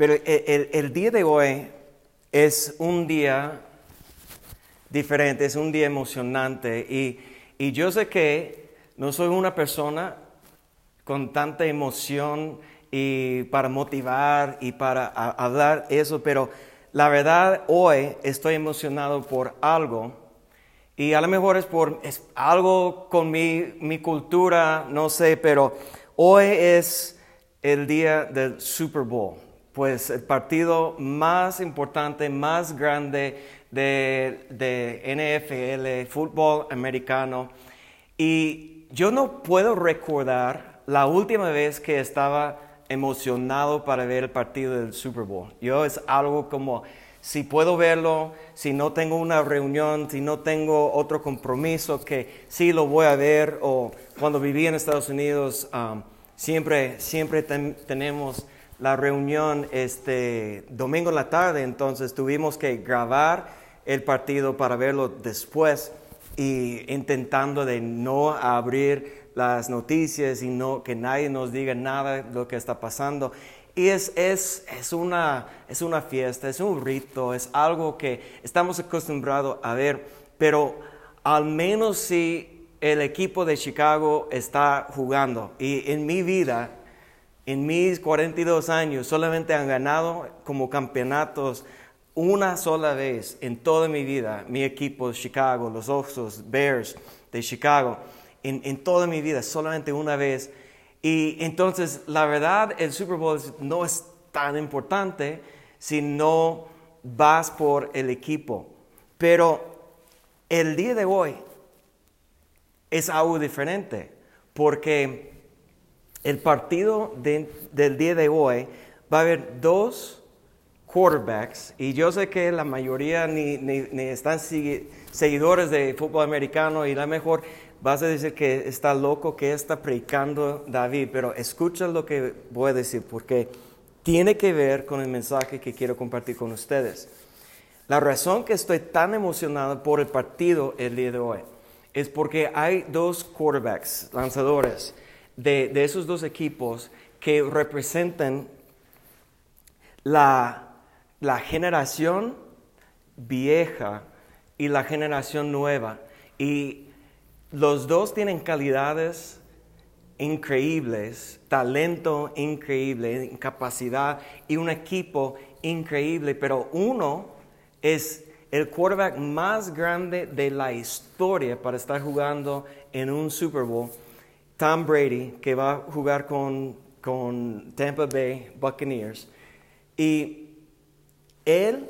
Pero el, día de hoy es un día diferente, es un día emocionante. Y, y yo sé que no soy una persona con tanta emoción y para motivar y para hablar eso, pero la verdad hoy estoy emocionado por algo. Y a lo mejor es por es algo con mi, mi cultura, no sé, pero hoy es el día del Super Bowl, pues el partido más importante, más grande de, de NFL, fútbol americano. Y yo no puedo recordar la última vez que estaba emocionado para ver el partido del Super Bowl. Yo es algo como, si puedo verlo, si no tengo una reunión, si no tengo otro compromiso, que sí lo voy a ver, o cuando viví en Estados Unidos, um, siempre, siempre tenemos la reunión este domingo en la tarde, entonces tuvimos que grabar el partido para verlo después y intentando de no abrir las noticias y no, que nadie nos diga nada de lo que está pasando. Y es, es, es, una, es una fiesta, es un rito, es algo que estamos acostumbrados a ver, pero al menos si el equipo de Chicago está jugando. Y en mi vida, en mis 42 años, solamente han ganado como campeonatos una sola vez en toda mi vida, mi equipo Chicago, los Osos, Bears de Chicago en, toda mi vida, solamente una vez. Y entonces, la verdad, el Super Bowl no es tan importante si no vas por el equipo. Pero el día de hoy es algo diferente, porque el partido del día de hoy va a haber dos quarterbacks, y yo sé que la mayoría ni, ni, ni están seguidores de fútbol americano y la mejor vas a decir que está loco, que está predicando David, pero escucha lo que voy a decir porque tiene que ver con el mensaje que quiero compartir con ustedes. La razón que estoy tan emocionado por el partido el día de hoy es porque hay dos quarterbacks, lanzadores de, esos dos equipos que representan la, la generación vieja y la generación nueva. Y los dos tienen calidades increíbles, talento increíble, capacidad y un equipo increíble, pero uno es el quarterback más grande de la historia para estar jugando en un Super Bowl, Tom Brady, que va a jugar con, con Tampa Bay Buccaneers. Y él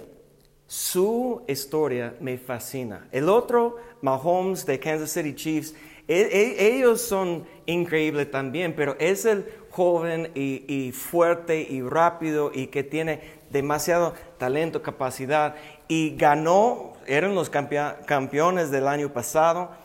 su historia me fascina. El otro, Mahomes de Kansas City Chiefs, e, e, ellos son increíbles también, pero es el joven y, fuerte y rápido y que tiene demasiado talento, capacidad y ganó, eran los campeones del año pasado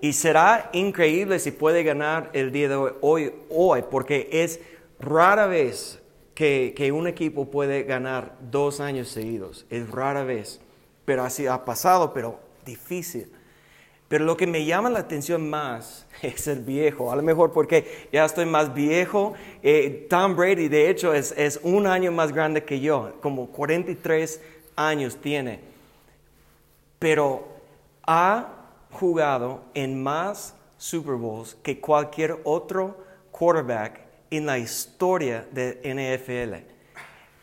y será increíble si puede ganar el día de hoy, hoy porque es rara vez que, un equipo puede ganar dos años seguidos. Es rara vez, pero así ha pasado, pero difícil. Pero lo que me llama la atención más es el viejo, a lo mejor porque ya estoy más viejo. Eh, Tom Brady, de hecho, es, es, un año más grande que yo, como 43 años tiene. Pero ha jugado en más Super Bowls que cualquier otro quarterback en la historia de NFL.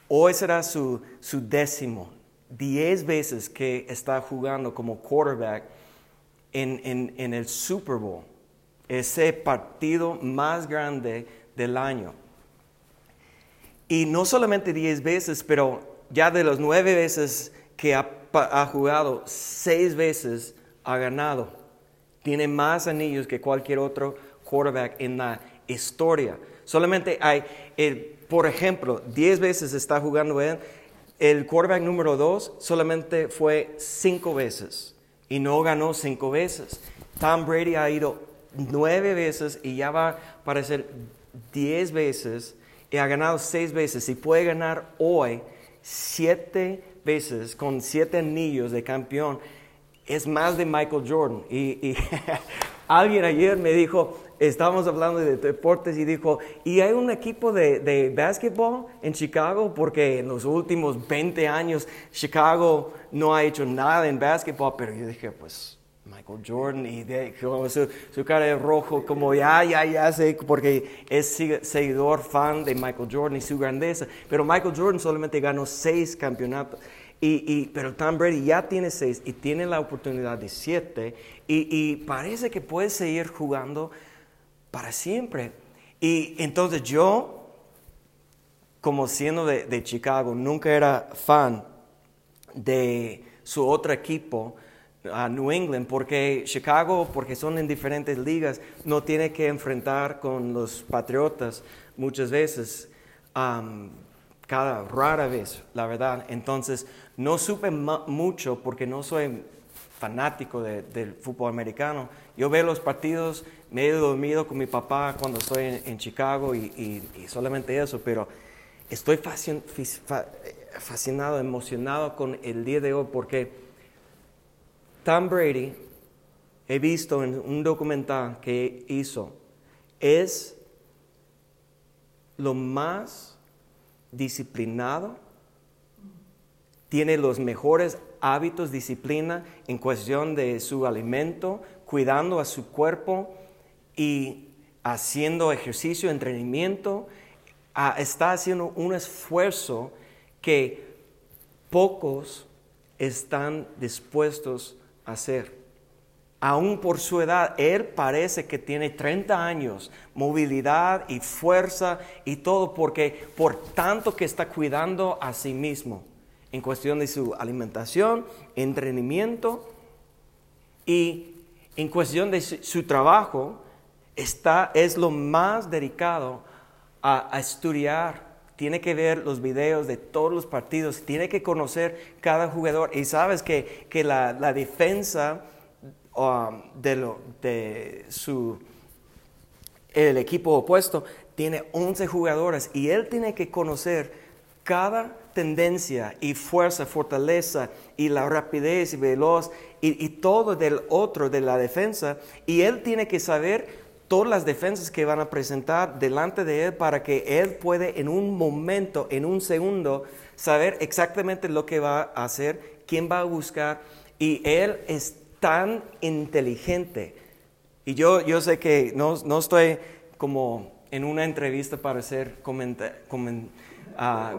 Hoy será su, décimo, diez veces que está jugando como quarterback en, en el Super Bowl, ese partido más grande del año. Y no solamente diez veces, pero ya de las nueve veces que ha, ha, jugado, seis veces ha ganado. Tiene más anillos que cualquier otro quarterback en la historia. Solamente hay, por ejemplo, 10 veces está jugando él. El quarterback número 2 solamente fue 5 veces y no ganó 5 veces. Tom Brady ha ido 9 veces y ya va a ser 10 veces y ha ganado 6 veces y puede ganar hoy 7 veces con 7 anillos de campeón. Es más de Michael Jordan. Y, alguien ayer me dijo, estábamos hablando de deportes y dijo, ¿y hay un equipo de, de básquetbol en Chicago? Porque en los últimos 20 años Chicago no ha hecho nada en básquetbol, pero yo dije, pues Michael Jordan y de, su, su, cara de rojo, como ya, ya, ya sé, porque es seguidor, fan de Michael Jordan y su grandeza. Pero Michael Jordan solamente ganó seis campeonatos. Y, pero Tom Brady ya tiene seis y tiene la oportunidad de siete y, parece que puede seguir jugando para siempre. Y entonces yo, como siendo de, Chicago, nunca era fan de su otro equipo, a New England, porque Chicago, porque son en diferentes ligas, no tiene que enfrentar con los Patriotas muchas veces, cada rara vez, la verdad. Entonces, no supe mucho porque no soy fanático del fútbol americano. Yo veo los partidos, me he dormido con mi papá cuando estoy en, Chicago y, solamente eso, pero estoy fascinado, emocionado con el día de hoy porque Tom Brady, he visto en un documental que hizo, es lo más disciplinado, tiene los mejores hábitos, disciplina en cuestión de su alimento, cuidando a su cuerpo y haciendo ejercicio, entrenamiento, ah, está haciendo un esfuerzo que pocos están dispuestos hacer. Aún por su edad, él parece que tiene 30 años, movilidad y fuerza y todo, porque por tanto que está cuidando a sí mismo en cuestión de su alimentación, entrenamiento y en cuestión de su, trabajo, está, es lo más dedicado a estudiar tiene que ver los videos de todos los partidos, tiene que conocer cada jugador. Y sabes que, la, defensa um, de, lo, de su, el equipo opuesto tiene 11 jugadores y él tiene que conocer cada tendencia y fuerza, fortaleza y la rapidez y veloz y, todo del otro de la defensa. Y él tiene que saber todas las defensas que van a presentar delante de Él para que Él puede en un momento, en un segundo, saber exactamente lo que va a hacer, quién va a buscar. Y Él es tan inteligente. Y yo, yo sé que no, no estoy como en una entrevista para ser comenta, ah,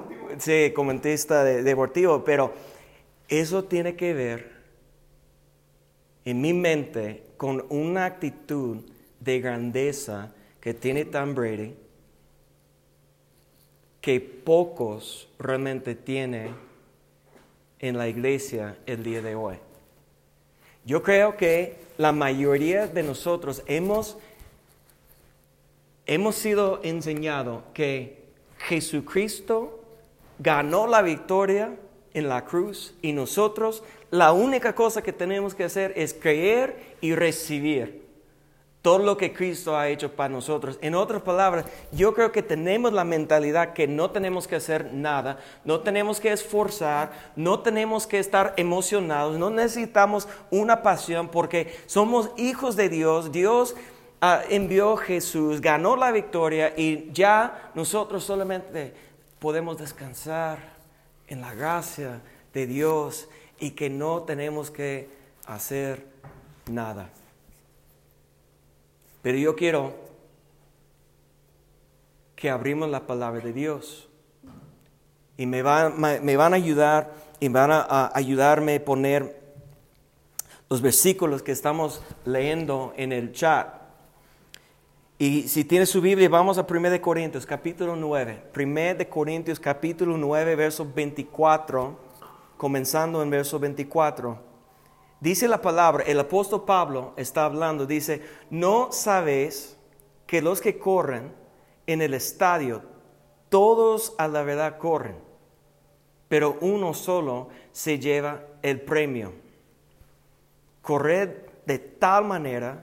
comentista deportivo, pero eso tiene que ver en mi mente con una actitud de grandeza que tiene Tom Brady que pocos realmente tienen en la iglesia el día de hoy. Yo creo que la mayoría de nosotros hemos, hemos sido enseñados que Jesucristo ganó la victoria en la cruz y nosotros la única cosa que tenemos que hacer es creer y recibir todo lo que Cristo ha hecho para nosotros. En otras palabras, yo creo que tenemos la mentalidad que no tenemos que hacer nada, no tenemos que esforzar, no tenemos que estar emocionados, no necesitamos una pasión porque somos hijos de Dios. Dios envió a Jesús, ganó la victoria y ya nosotros solamente podemos descansar en la gracia de Dios y que no tenemos que hacer nada. Pero yo quiero que abrimos la palabra de Dios. Y me, me van a ayudar y van a, ayudarme a poner los versículos que estamos leyendo en el chat. Y si tiene su Biblia, vamos a 1 de Corintios, capítulo 9. 1 de Corintios, capítulo 9, verso 24, comenzando en verso 24. Dice la palabra, el apóstol Pablo está hablando, dice, no sabéis que los que corren en el estadio, todos a la verdad corren, pero uno solo se lleva el premio. Corred de tal manera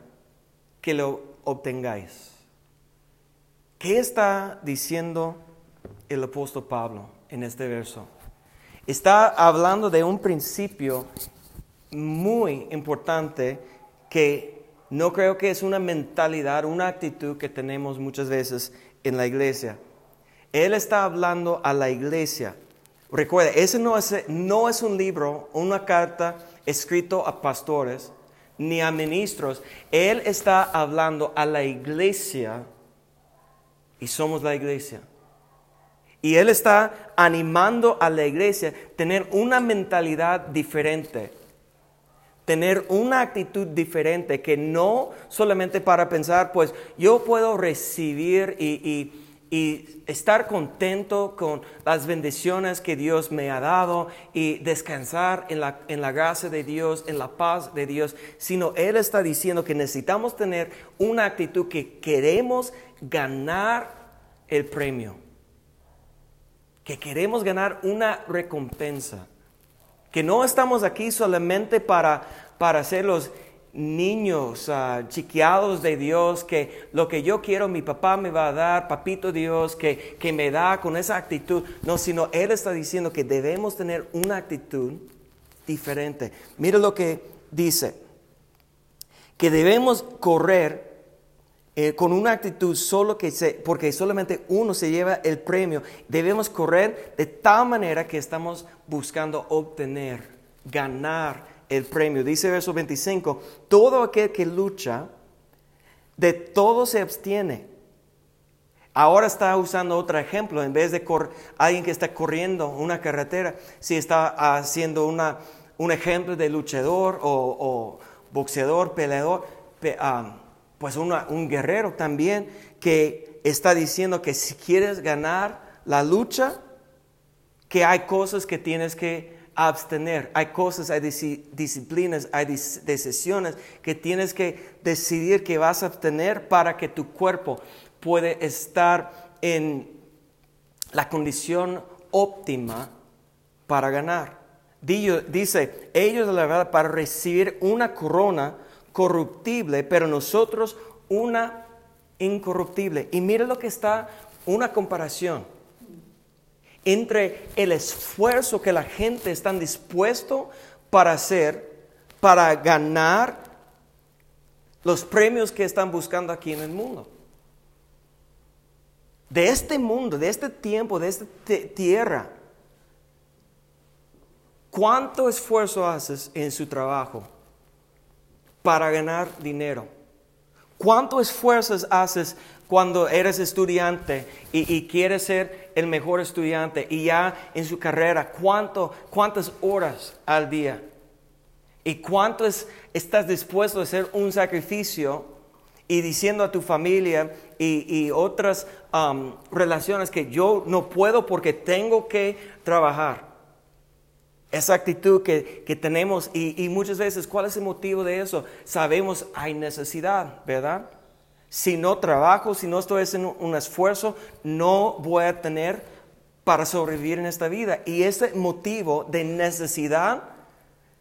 que lo obtengáis. ¿Qué está diciendo el apóstol Pablo en este verso? Está hablando de un principio muy importante que No creo que es una mentalidad, una actitud que tenemos muchas veces en la iglesia. Él está hablando a la iglesia. Recuerda, ese no es, no es un libro, una carta escrito a pastores ni a ministros. Él está hablando a la iglesia y somos la iglesia. Y Él está animando a la iglesia a tener una mentalidad diferente, tener una actitud diferente, que no solamente para pensar, pues yo puedo recibir y, estar contento con las bendiciones que Dios me ha dado y descansar en la, en la gracia de Dios, en la paz de Dios, sino Él está diciendo que necesitamos tener una actitud que queremos ganar el premio. Que queremos ganar una recompensa, que no estamos aquí solamente para, para los niños uh, chiqueados de Dios, que lo que yo quiero mi papá me va a dar, papito Dios, que, que me da con esa actitud. No, sino Él está diciendo que debemos tener una actitud diferente. Mira lo que dice, que debemos correr eh, con una actitud solo que se, porque solamente uno se lleva el premio, debemos correr de tal manera que estamos buscando obtener, ganar el premio. Dice verso 25, todo aquel que lucha, de todo se abstiene. Ahora está usando otro ejemplo, en vez de alguien que está corriendo una carretera, si está haciendo una, un ejemplo de luchador o, boxeador, peleador, ah, pues un guerrero también que está diciendo que si quieres ganar la lucha, que hay cosas que tienes que abstener, hay cosas, hay disciplinas, hay decisiones que tienes que decidir que vas a abstener para que tu cuerpo pueda estar en la condición óptima para ganar. Dice, ellos la verdad para recibir una corona corruptible, pero nosotros una incorruptible. Y mire lo que está, una comparación entre el esfuerzo que la gente está dispuesto para hacer, para ganar los premios que están buscando aquí en el mundo. De este mundo, de este tiempo, de esta tierra, ¿cuánto esfuerzo haces en su trabajo? para ganar dinero? ¿Cuánto esfuerzos haces cuando eres estudiante y, quieres ser el mejor estudiante y ya en su carrera, ¿cuánto, cuántas horas al día? ¿Y cuánto estás dispuesto a hacer un sacrificio y diciendo a tu familia y, otras um, relaciones que yo no puedo porque tengo que trabajar? Esa actitud que, tenemos y, muchas veces, ¿cuál es el motivo de eso? Sabemos, hay necesidad, ¿verdad? Si no trabajo, si no estoy haciendo un esfuerzo, no voy a tener para sobrevivir en esta vida. Y ese motivo de necesidad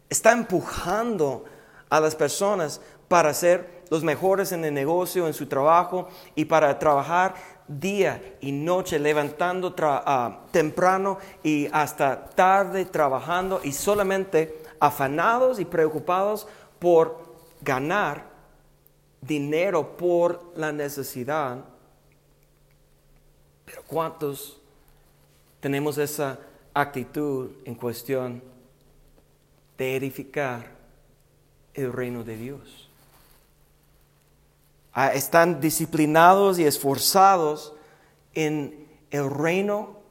está empujando a las personas para ser los mejores en el negocio, en su trabajo y para trabajar día y noche, levantando ah, temprano y hasta tarde trabajando y solamente afanados y preocupados por ganar dinero por la necesidad. Pero ¿cuántos tenemos esa actitud en cuestión de edificar el reino de Dios? Ah, están disciplinados y esforzados en el reino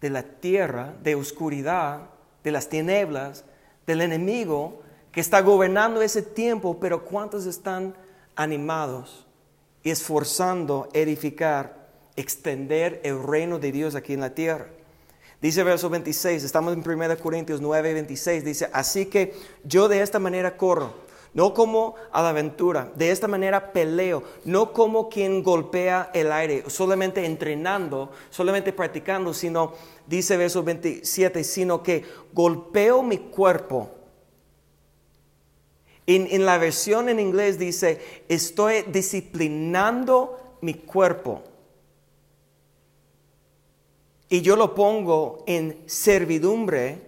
de la tierra, de oscuridad, de las tinieblas, del enemigo que está gobernando ese tiempo, pero ¿cuántos están animados y esforzando edificar, extender el reino de Dios aquí en la tierra? Dice verso 26, estamos en 1 Corintios 9, 26, dice, así que yo de esta manera corro no como a la aventura. De esta manera peleo, no como quien golpea el aire, solamente entrenando, solamente practicando, sino, dice verso 27, sino que golpeo mi cuerpo. En, la versión en inglés dice, estoy disciplinando mi cuerpo. Y yo lo pongo en servidumbre,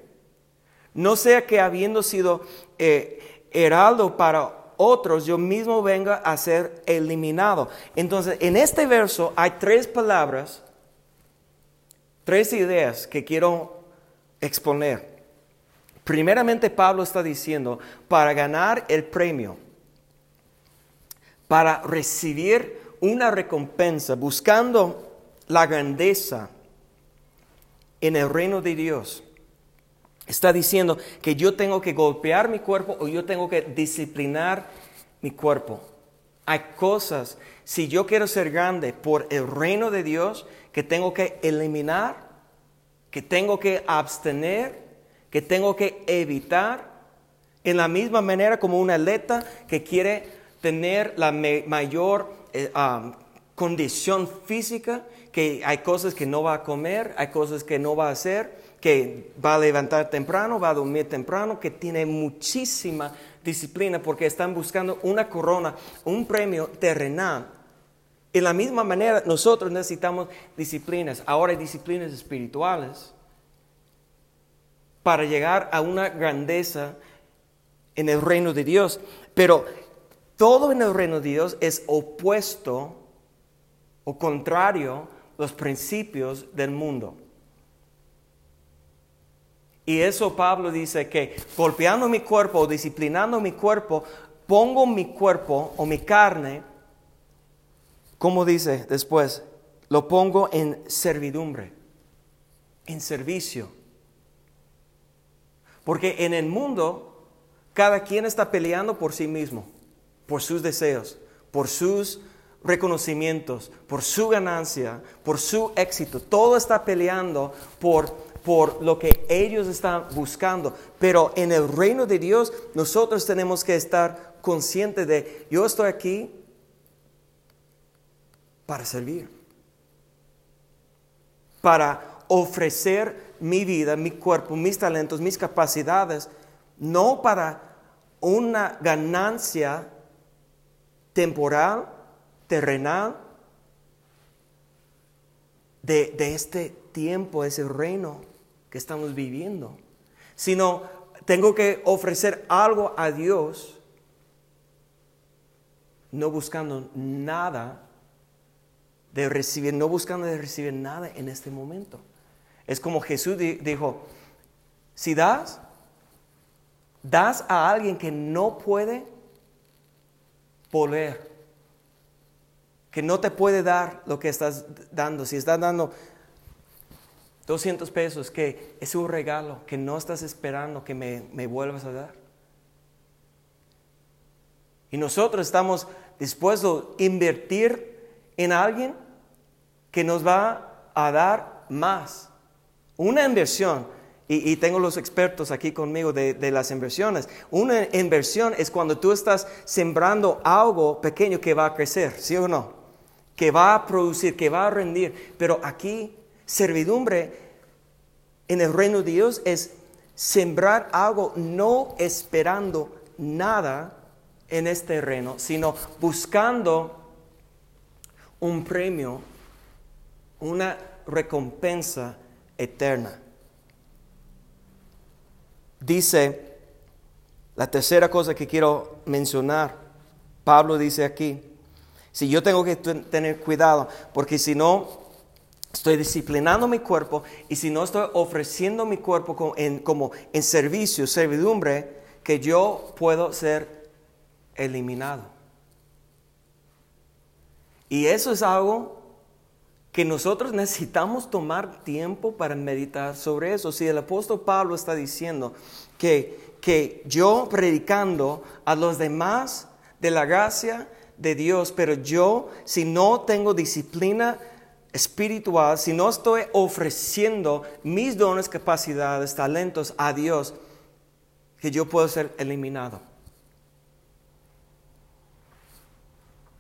no sea que habiendo sido eh, heraldo para otros, yo mismo venga a ser eliminado. Entonces, en este verso hay tres palabras, tres ideas que quiero exponer. Primeramente, Pablo está diciendo, para ganar el premio, para recibir una recompensa, buscando la grandeza en el reino de Dios, Está diciendo que yo tengo que golpear mi cuerpo o yo tengo que disciplinar mi cuerpo. Hay cosas, si yo quiero ser grande por el reino de Dios, que tengo que eliminar, que tengo que abstener, que tengo que evitar, en la misma manera como un atleta que quiere tener la mayor eh, condición física, que hay cosas que no va a comer, hay cosas que no va a hacer, que va a levantar temprano, va a dormir temprano, que tiene muchísima disciplina porque están buscando una corona, un premio terrenal. De la misma manera, nosotros necesitamos disciplinas. Ahora hay disciplinas espirituales para llegar a una grandeza en el reino de Dios. Pero todo en el reino de Dios es opuesto o contrario a los principios del mundo. Y eso Pablo dice que golpeando mi cuerpo o disciplinando mi cuerpo, pongo mi cuerpo o mi carne, como dice después, lo pongo en servidumbre, en servicio. Porque en el mundo cada quien está peleando por sí mismo, por sus deseos, por sus reconocimientos, por su ganancia, por su éxito. Todo está peleando por por lo que ellos están buscando. Pero en el reino de Dios nosotros tenemos que estar conscientes de, yo estoy aquí para servir, para ofrecer mi vida, mi cuerpo, mis talentos, mis capacidades, no para una ganancia temporal, terrenal, de, de este tiempo, ese reino que estamos viviendo, sino tengo que ofrecer algo a Dios, no buscando nada de recibir, no buscando de recibir nada en este momento. Es como Jesús dijo, si das, das a alguien que no puede volver, que no te puede dar lo que estás dando. Si estás dando 200 pesos que es un regalo que no estás esperando que me, me vuelvas a dar. Y nosotros estamos dispuestos a invertir en alguien que nos va a dar más. Una inversión, y, tengo los expertos aquí conmigo de, de, las inversiones, una inversión es cuando tú estás sembrando algo pequeño que va a crecer, ¿sí o no? Que va a producir, que va a rendir. Pero aquí Servidumbre en el reino de Dios es sembrar algo no esperando nada en este reino, sino buscando un premio, una recompensa eterna. Dice, la tercera cosa que quiero mencionar, Pablo dice aquí, si yo tengo que tener cuidado, porque si no, estoy disciplinando mi cuerpo y si no estoy ofreciendo mi cuerpo como en, servicio, servidumbre, que yo puedo ser eliminado. Y eso es algo que nosotros necesitamos tomar tiempo para meditar sobre eso. Si el apóstol Pablo está diciendo que, que yo predicando a los demás de la gracia de Dios, pero yo si no tengo disciplina, espiritual, si no estoy ofreciendo mis dones, capacidades, talentos a Dios, que yo puedo ser eliminado.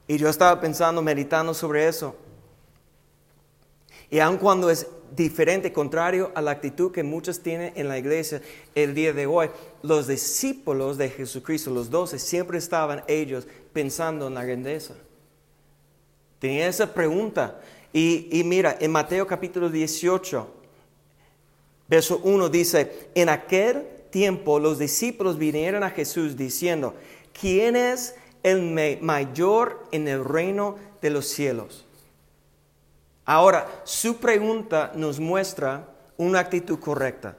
Y yo estaba pensando, meditando sobre eso. Y aun cuando es diferente, contrario a la actitud que muchos tienen en la iglesia el día de hoy, los discípulos de Jesucristo, los doce, siempre estaban ellos pensando en la grandeza. Tenían esa pregunta, y, mira, en Mateo capítulo 18, verso 1 dice, en aquel tiempo los discípulos vinieron a Jesús diciendo, ¿quién es el mayor en el reino de los cielos? Ahora, su pregunta nos muestra una actitud correcta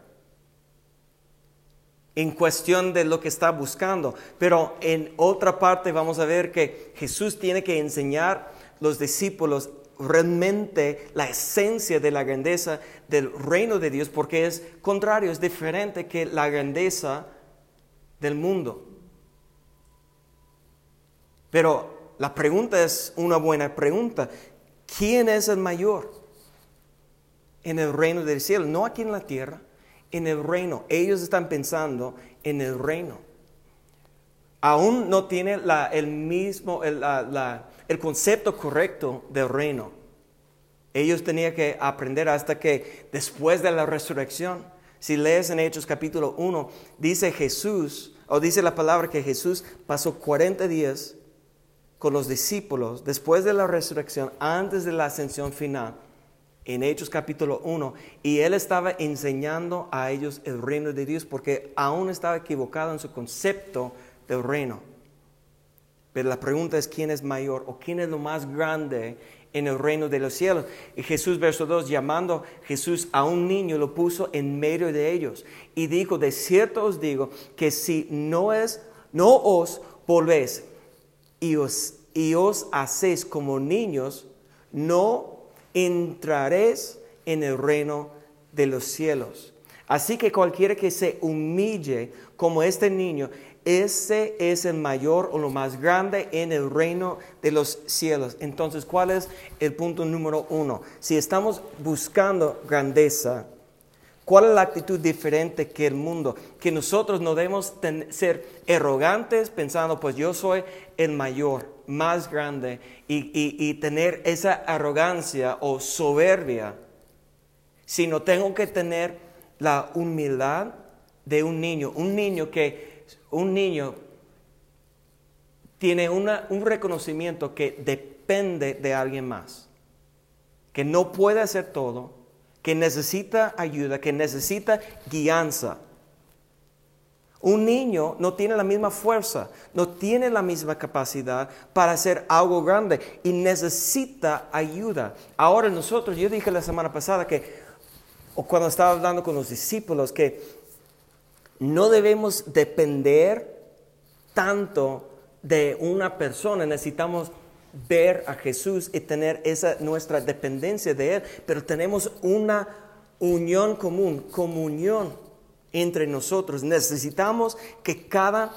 en cuestión de lo que está buscando. Pero en otra parte vamos a ver que Jesús tiene que enseñar a los discípulos realmente la esencia de la grandeza del reino de Dios, porque es contrario, es diferente que la grandeza del mundo. Pero la pregunta es una buena pregunta. ¿Quién es el mayor en el reino del cielo? No aquí en la tierra, en el reino. Ellos están pensando en el reino. Aún no tiene el mismo, el, el concepto correcto del reino. Ellos tenían que aprender hasta que después de la resurrección, si lees en Hechos capítulo 1, dice Jesús, o dice la palabra que Jesús pasó 40 días con los discípulos después de la resurrección, antes de la ascensión final, en Hechos capítulo 1, y él estaba enseñando a ellos el reino de Dios porque aún estaba equivocado en su concepto del reino. Pero la pregunta es quién es mayor o quién es lo más grande en el reino de los cielos. Y Jesús, verso 2, llamando Jesús a un niño, lo puso en medio de ellos y dijo, de cierto os digo que si no es, no os volvéis y os, y os hacéis como niños, no entraréis en el reino de los cielos. Así que cualquiera que se humille como este niño, ese es el mayor o lo más grande en el reino de los cielos. Entonces, ¿cuál es el punto número uno? Si estamos buscando grandeza, ¿Cuál es la actitud diferente que el mundo? Que nosotros no debemos ser arrogantes pensando, pues yo soy el mayor, más grande, y, tener esa arrogancia o soberbia, sino tengo que tener la humildad de un niño, un niño que, un niño tiene un reconocimiento que depende de alguien más, que no puede hacer todo, que necesita ayuda, que necesita guianza. Un niño no tiene la misma fuerza, no tiene la misma capacidad para hacer algo grande y necesita ayuda. Ahora nosotros, yo dije la semana pasada que, o cuando estaba hablando con los discípulos, que no debemos depender tanto de una persona, necesitamos ver a Jesús y tener esa nuestra dependencia de Él, pero tenemos una unión común, comunión entre nosotros. Necesitamos que cada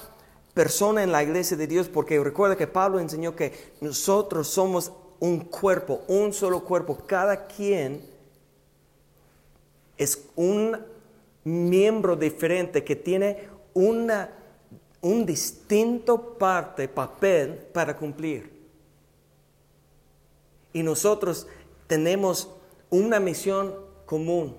persona en la iglesia de Dios, porque recuerda que Pablo enseñó que nosotros somos un cuerpo, un solo cuerpo, cada quien es un miembro diferente que tiene una, un distinto parte, papel para cumplir. Y nosotros tenemos una misión común,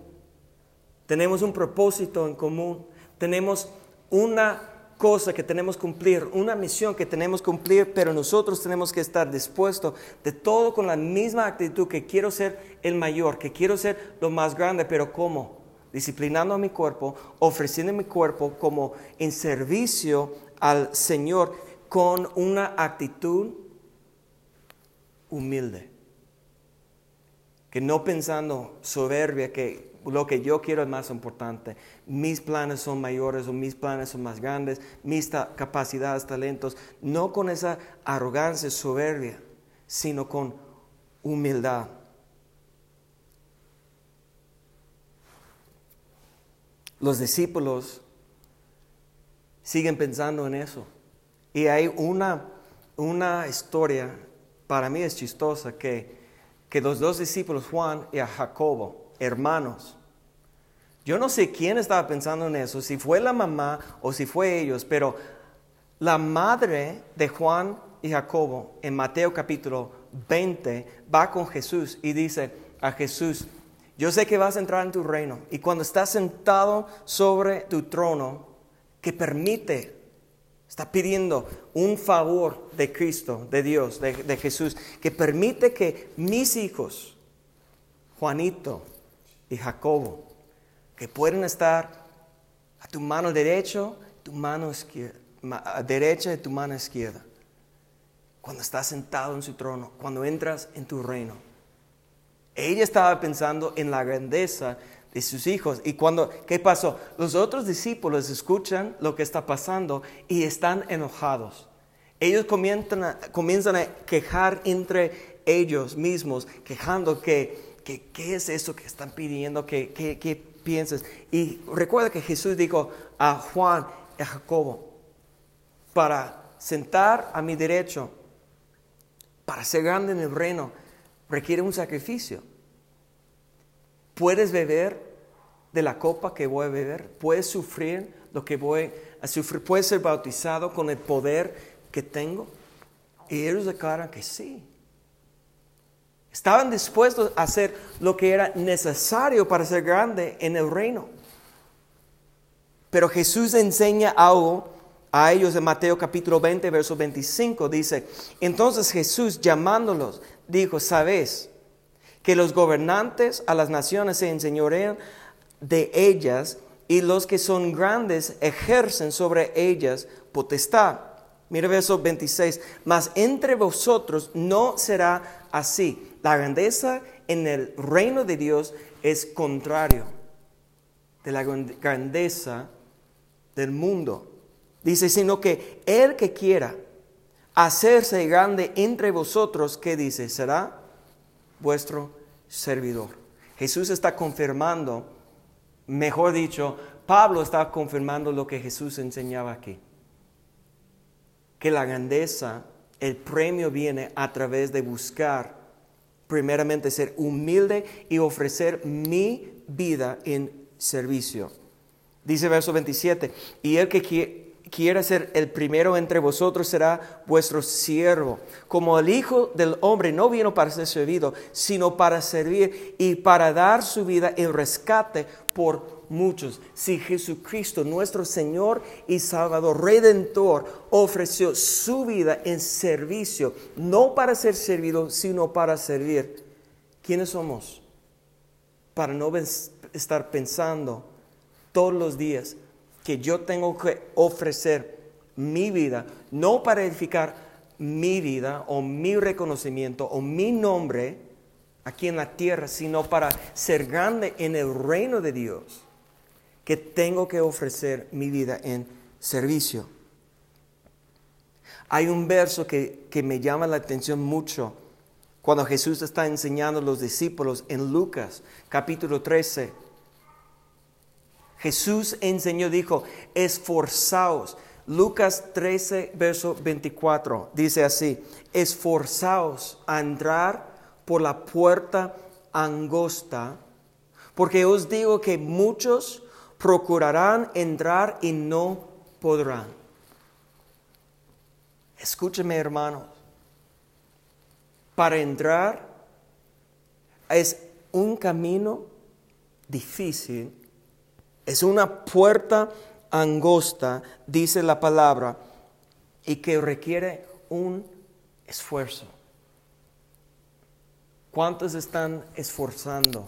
tenemos un propósito en común, tenemos una cosa que tenemos que cumplir, una misión que tenemos que cumplir, pero nosotros tenemos que estar dispuestos de todo con la misma actitud que quiero ser el mayor, que quiero ser lo más grande, pero ¿cómo? Disciplinando a mi cuerpo, ofreciendo mi cuerpo como en servicio al Señor con una actitud humilde que no pensando soberbia que lo que yo quiero es más importante, mis planes son mayores o mis planes son más grandes, mis capacidades, talentos, no con esa arrogancia, soberbia, sino con humildad. Los discípulos siguen pensando en eso. Y hay una, una historia, para mí es chistosa, que que los dos discípulos, Juan y a Jacobo, hermanos, yo no sé quién estaba pensando en eso, si fue la mamá o si fue ellos, pero la madre de Juan y Jacobo en Mateo capítulo 20 va con Jesús y dice a Jesús, yo sé que vas a entrar en tu reino y cuando estás sentado sobre tu trono, que permite Está pidiendo un favor de Cristo, de Dios, de, Jesús, que permite que mis hijos, Juanito y Jacobo, que pueden estar a tu mano derecha, tu mano izquierda, derecha de tu mano izquierda. Cuando estás sentado en su trono, cuando entras en tu reino. Ella estaba pensando en la grandeza de sus hijos. Y cuando, ¿qué pasó? Los otros discípulos escuchan lo que está pasando y están enojados. Ellos a, comienzan a quejar entre ellos mismos, quejando que, que qué es eso que están pidiendo, que, que, que piensas. Y recuerda que Jesús dijo a Juan y a Jacobo, para sentar a mi derecho, para ser grande en el reino, requiere un sacrificio. Puedes beber de la copa que voy a beber, puedes sufrir lo que voy a sufrir, puedes ser bautizado con el poder que tengo. Y ellos declaran que sí. Estaban dispuestos a hacer lo que era necesario para ser grande en el reino. Pero Jesús enseña algo a ellos en Mateo capítulo 20, verso 25. Dice, entonces Jesús llamándolos, dijo, ¿sabes que los gobernantes a las naciones se enseñorean de ellas y los que son grandes ejercen sobre ellas potestad? Mira verso 26, mas entre vosotros no será así la grandeza en el reino de Dios es contrario de la grandeza del mundo. Dice, sino que el que quiera hacerse grande entre vosotros, ¿qué dice? Será vuestro servidor. Jesús está confirmando, mejor dicho, Pablo está confirmando lo que Jesús enseñaba aquí. Que la grandeza, el premio viene a través de buscar primeramente ser humilde y ofrecer mi vida en servicio. Dice verso 27, y el que quiera ser el primero entre vosotros será vuestro siervo. Como el Hijo del Hombre no vino para ser servido, sino para servir y para dar su vida en rescate por muchos. Si Jesucristo, nuestro Señor y Salvador, Redentor, ofreció su vida en servicio, no para ser servido, sino para servir, ¿quiénes somos? Para no estar pensando todos los días que yo tengo que ofrecer mi vida, no para edificar mi vida o mi reconocimiento o mi nombre aquí en la tierra, sino para ser grande en el reino de Dios que tengo que ofrecer mi vida en servicio. Hay un verso que, me llama la atención mucho cuando Jesús está enseñando a los discípulos en Lucas capítulo 13. Jesús enseñó, dijo, esforzaos. Lucas 13, verso 24, dice así, esforzaos a entrar por la puerta angosta, porque os digo que muchos procurarán entrar y no podrán. Escúcheme hermanos, para entrar es un camino difícil, es una puerta angosta, dice la palabra, y que requiere un esfuerzo. ¿Cuántos están esforzando?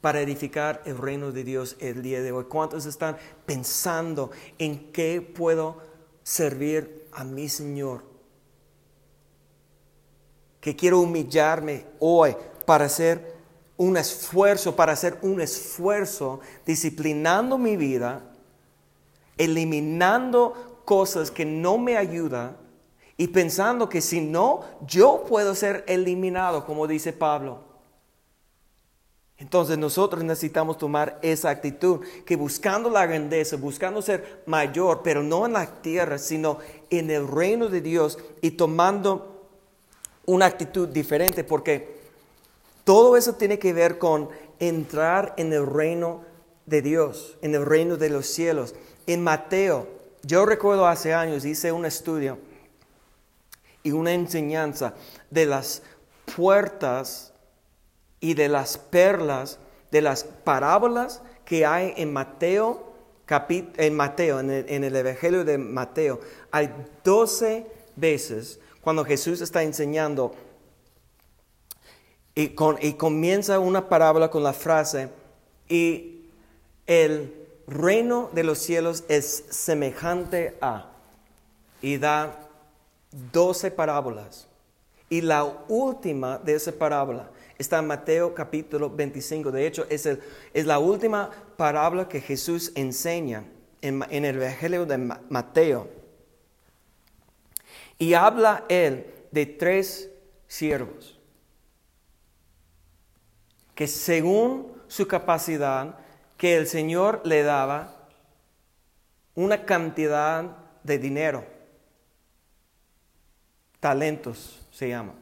para edificar el reino de Dios el día de hoy? ¿Cuántos están pensando en qué puedo servir a mi Señor? Que quiero humillarme hoy para hacer un esfuerzo, para hacer un esfuerzo disciplinando mi vida, eliminando cosas que no me ayudan y pensando que si no, yo puedo ser eliminado, como dice Pablo. Entonces nosotros necesitamos tomar esa actitud, que buscando la grandeza, buscando ser mayor, pero no en la tierra, sino en el reino de Dios y tomando una actitud diferente, porque todo eso tiene que ver con entrar en el reino de Dios, en el reino de los cielos. En Mateo, yo recuerdo hace años, hice un estudio y una enseñanza de las puertas y de las perlas, de las parábolas que hay en Mateo, en Mateo, en el, Evangelio de Mateo, hay doce veces cuando Jesús está enseñando y, y comienza una parábola con la frase, y el reino de los cielos es semejante a. y da doce parábolas. Y la última de esa parábola está en Mateo capítulo 25. De hecho, es, es la última parábola que Jesús enseña en, en el Evangelio de Mateo. Y habla él de tres siervos que según su capacidad que el Señor le daba una cantidad de dinero. Talentos se llama.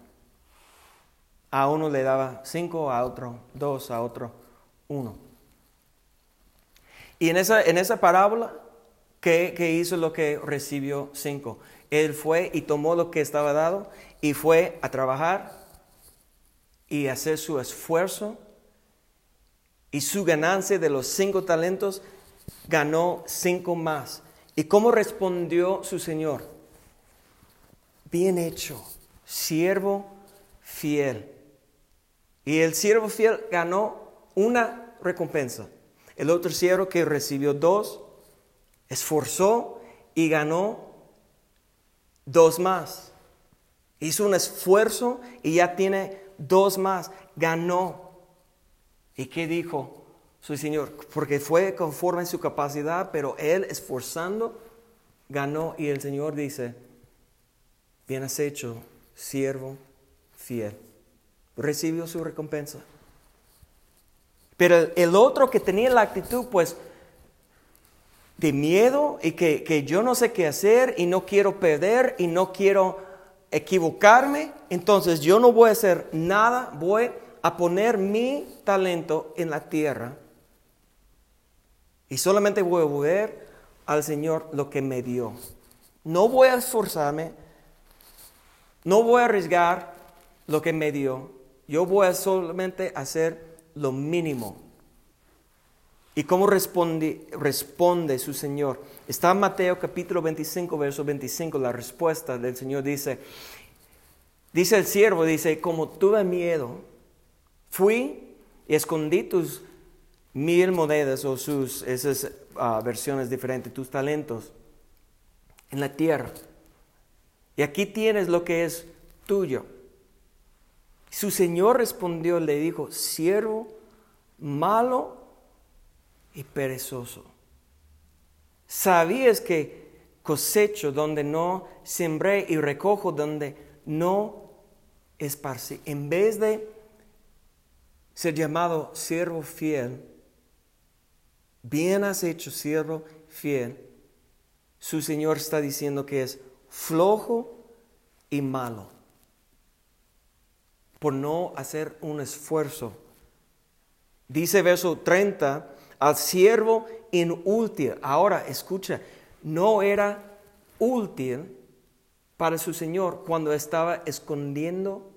A uno le daba cinco, a otro dos, a otro uno. Y en esa, en esa parábola, ¿qué, ¿qué, hizo lo que recibió cinco? Él fue y tomó lo que estaba dado y fue a trabajar y hacer su esfuerzo y su ganancia de los cinco talentos ganó cinco más. ¿Y cómo respondió su Señor? Bien hecho, siervo fiel. Y el siervo fiel ganó una recompensa. El otro siervo que recibió dos, esforzó y ganó dos más. Hizo un esfuerzo y ya tiene dos más. Ganó. ¿Y qué dijo su Señor? Porque fue conforme a su capacidad, pero él esforzando ganó y el Señor dice, bien has hecho, siervo fiel. Recibió su recompensa. Pero el otro que tenía la actitud, pues, de miedo y que, que, yo no sé qué hacer y no quiero perder y no quiero equivocarme, entonces yo no voy a hacer nada, voy a poner mi talento en la tierra y solamente voy a ver al Señor lo que me dio. No voy a esforzarme, no voy a arriesgar lo que me dio, yo voy a solamente hacer lo mínimo. ¿Y cómo responde, responde su Señor? Está en Mateo capítulo 25, verso 25, la respuesta del Señor dice, dice el siervo, dice, como tuve miedo, Fui y escondí tus mil monedas o sus, esas ah, versiones diferentes, tus talentos en la tierra. Y aquí tienes lo que es tuyo. Su señor respondió, le dijo, siervo malo y perezoso. Sabías que cosecho donde no sembré y recojo donde no esparcí. En vez de ser llamado siervo fiel, bien has hecho siervo fiel, su Señor está diciendo que es flojo y malo por no hacer un esfuerzo. Dice verso 30, al siervo inútil. Ahora, escucha, no era útil para su Señor cuando estaba escondiendo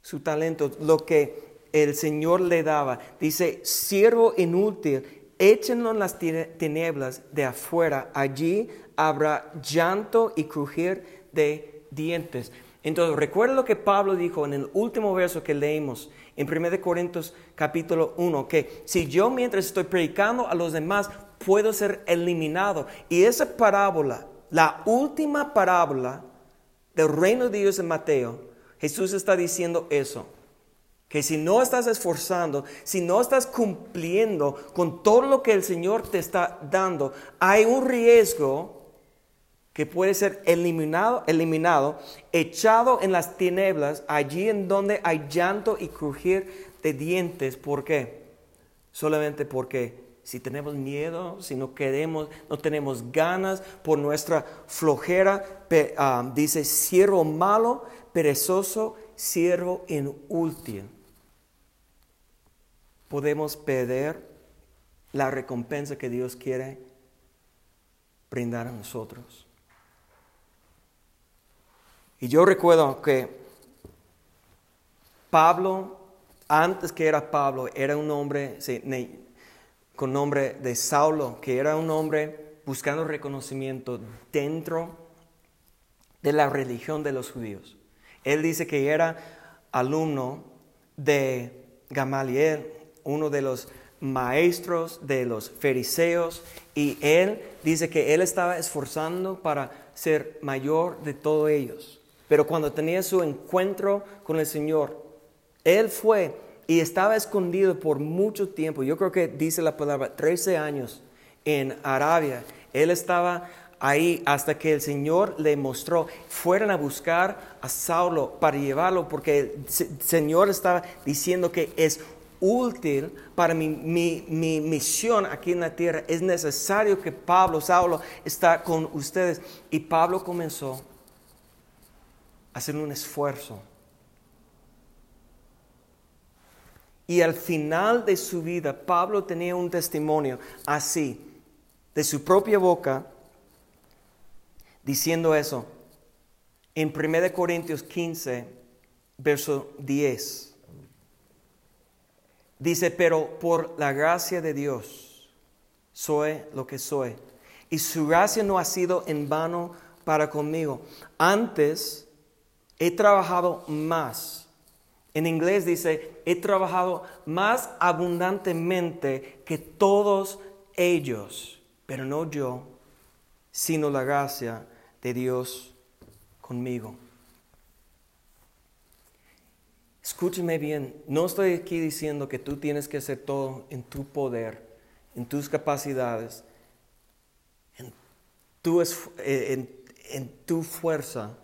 su talento, lo que el Señor le daba. Dice, siervo inútil, échenlo en las tinieblas de afuera, allí habrá llanto y crujir de dientes. Entonces, recuerda lo que Pablo dijo en el último verso que leímos en 1 Corintios capítulo 1, que si yo mientras estoy predicando a los demás puedo ser eliminado. Y esa parábola, la última parábola del reino de Dios en Mateo, Jesús está diciendo eso que si no estás esforzando, si no estás cumpliendo con todo lo que el Señor te está dando, hay un riesgo que puede ser eliminado, eliminado, echado en las tinieblas, allí en donde hay llanto y crujir de dientes. ¿Por qué? Solamente porque si tenemos miedo, si no queremos, no tenemos ganas por nuestra flojera, ah, dice siervo malo, perezoso, siervo inútil podemos perder la recompensa que Dios quiere brindar a nosotros. Y yo recuerdo que Pablo, antes que era Pablo, era un hombre con nombre de Saulo, que era un hombre buscando reconocimiento dentro de la religión de los judíos. Él dice que era alumno de Gamaliel, uno de los maestros, de los fariseos, y él dice que él estaba esforzando para ser mayor de todos ellos. Pero cuando tenía su encuentro con el Señor, él fue y estaba escondido por mucho tiempo. Yo creo que dice la palabra 13 años en Arabia. Él estaba ahí hasta que el Señor le mostró, fueran a buscar a Saulo para llevarlo, porque el Señor estaba diciendo que es útil para mi, mi, misión aquí en la tierra. Es necesario que Pablo, Saulo, está con ustedes. Y Pablo comenzó a hacer un esfuerzo. Y al final de su vida, Pablo tenía un testimonio así, de su propia boca, diciendo eso. En 1 Corintios 15, verso 10. Dice, pero por la gracia de Dios soy lo que soy. Y su gracia no ha sido en vano para conmigo. Antes he trabajado más. En inglés dice, he trabajado más abundantemente que todos ellos, pero no yo, sino la gracia de Dios conmigo. Escúcheme bien, no estoy aquí diciendo que tú tienes que hacer todo en tu poder, en tus capacidades, en tu, eh, en, tu fuerza,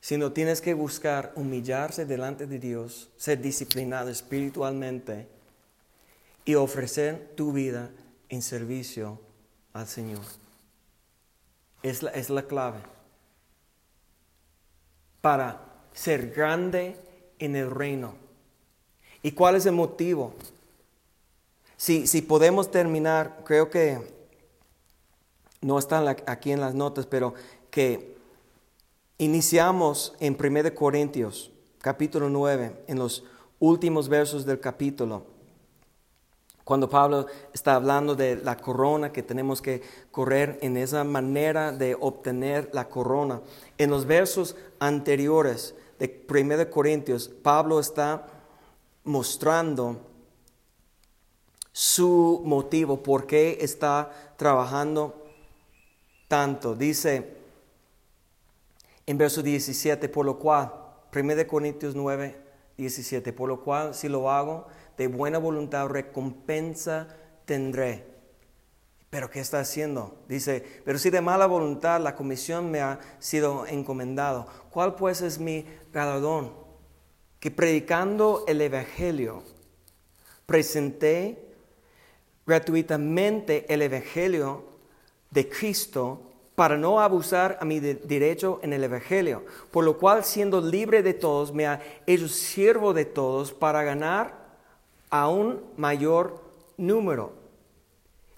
sino tienes que buscar humillarse delante de Dios, ser disciplinado espiritualmente y ofrecer tu vida en servicio al Señor. Es la, es la clave para ser grande en el reino. ¿Y cuál es el motivo? Si, si podemos terminar, creo que no están aquí en las notas, pero que iniciamos en 1 Corintios, capítulo 9, en los últimos versos del capítulo cuando Pablo está hablando de la corona, que tenemos que correr en esa manera de obtener la corona. En los versos anteriores, de 1 Corintios, Pablo está mostrando su motivo, por qué está trabajando tanto. Dice en verso 17, por lo cual, 1 Corintios 9, 17, por lo cual si lo hago de buena voluntad recompensa tendré. Pero ¿qué está haciendo? Dice, pero si de mala voluntad la comisión me ha sido encomendado, ¿cuál pues es mi galardón? Que predicando el Evangelio, presenté gratuitamente el Evangelio de Cristo para no abusar a mi derecho en el Evangelio, por lo cual siendo libre de todos, me ha hecho siervo de todos para ganar a un mayor número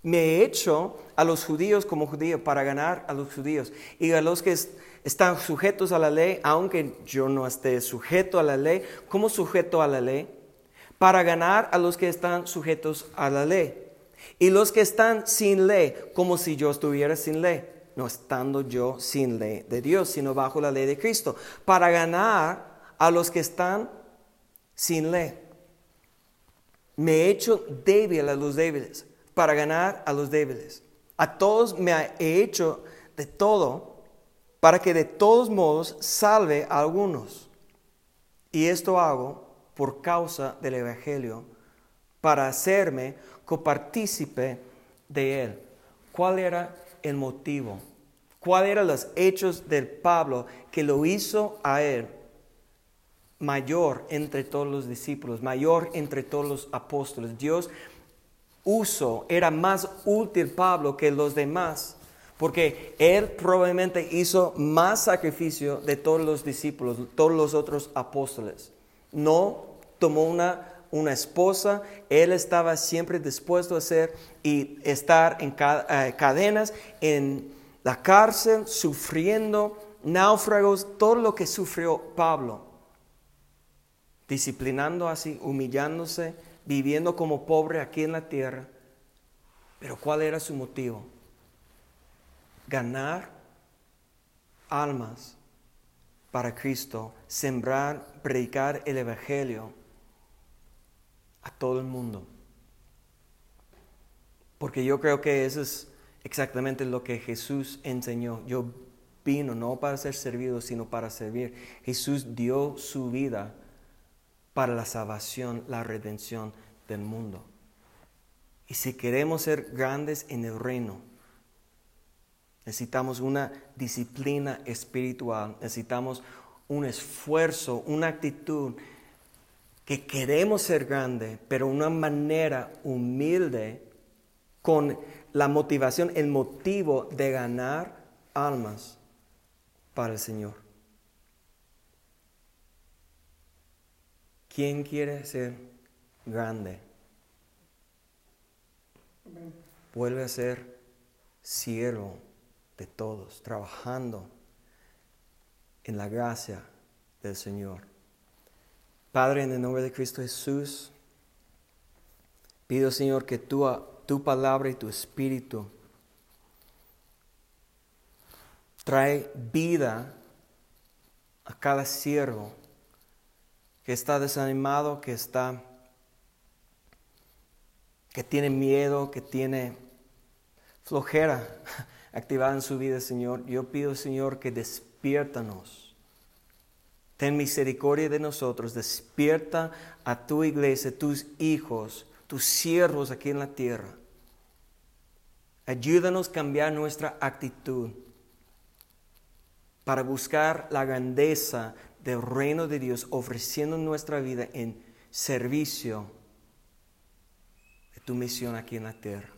me he hecho a los judíos como judío para ganar a los judíos y a los que están sujetos a la ley, aunque yo no esté sujeto a la ley, como sujeto a la ley, para ganar a los que están sujetos a la ley. Y los que están sin ley, como si yo estuviera sin ley, no estando yo sin ley de Dios, sino bajo la ley de Cristo, para ganar a los que están sin ley. Me he hecho débil a los débiles para ganar a los débiles. A todos me he hecho de todo para que de todos modos salve a algunos. Y esto hago por causa del Evangelio, para hacerme copartícipe de él. ¿Cuál era el motivo? ¿Cuáles eran los hechos del Pablo que lo hizo a él mayor entre todos los discípulos, mayor entre todos los apóstoles? Dios uso era más útil Pablo que los demás, porque él probablemente hizo más sacrificio de todos los discípulos, todos los otros apóstoles. No tomó una, una esposa, él estaba siempre dispuesto a hacer y estar en eh, cadenas, en la cárcel, sufriendo náufragos, todo lo que sufrió Pablo, disciplinando así, humillándose viviendo como pobre aquí en la tierra. Pero ¿cuál era su motivo? Ganar almas para Cristo, sembrar, predicar el Evangelio a todo el mundo. Porque yo creo que eso es exactamente lo que Jesús enseñó. Yo vino no para ser servido, sino para servir. Jesús dio su vida para la salvación, la redención del mundo. Y si queremos ser grandes en el reino, necesitamos una disciplina espiritual, necesitamos un esfuerzo, una actitud que queremos ser grande, pero una manera humilde con la motivación, el motivo de ganar almas para el Señor. ¿Quién quiere ser grande? Vuelve a ser siervo de todos, trabajando en la gracia del Señor. Padre, en el nombre de Cristo Jesús, pido Señor que tu, tu palabra y tu espíritu trae vida a cada siervo que está desanimado, que está que tiene miedo, que tiene flojera activada en su vida, Señor. Yo pido, Señor, que despiértanos. Ten misericordia de nosotros, despierta a tu iglesia, tus hijos, tus siervos aquí en la tierra. Ayúdanos a cambiar nuestra actitud para buscar la grandeza del reino de Dios, ofreciendo nuestra vida en servicio de tu misión aquí en la tierra.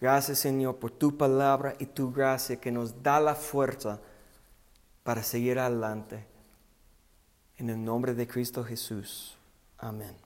Gracias Señor por tu palabra y tu gracia que nos da la fuerza para seguir adelante. En el nombre de Cristo Jesús. Amén.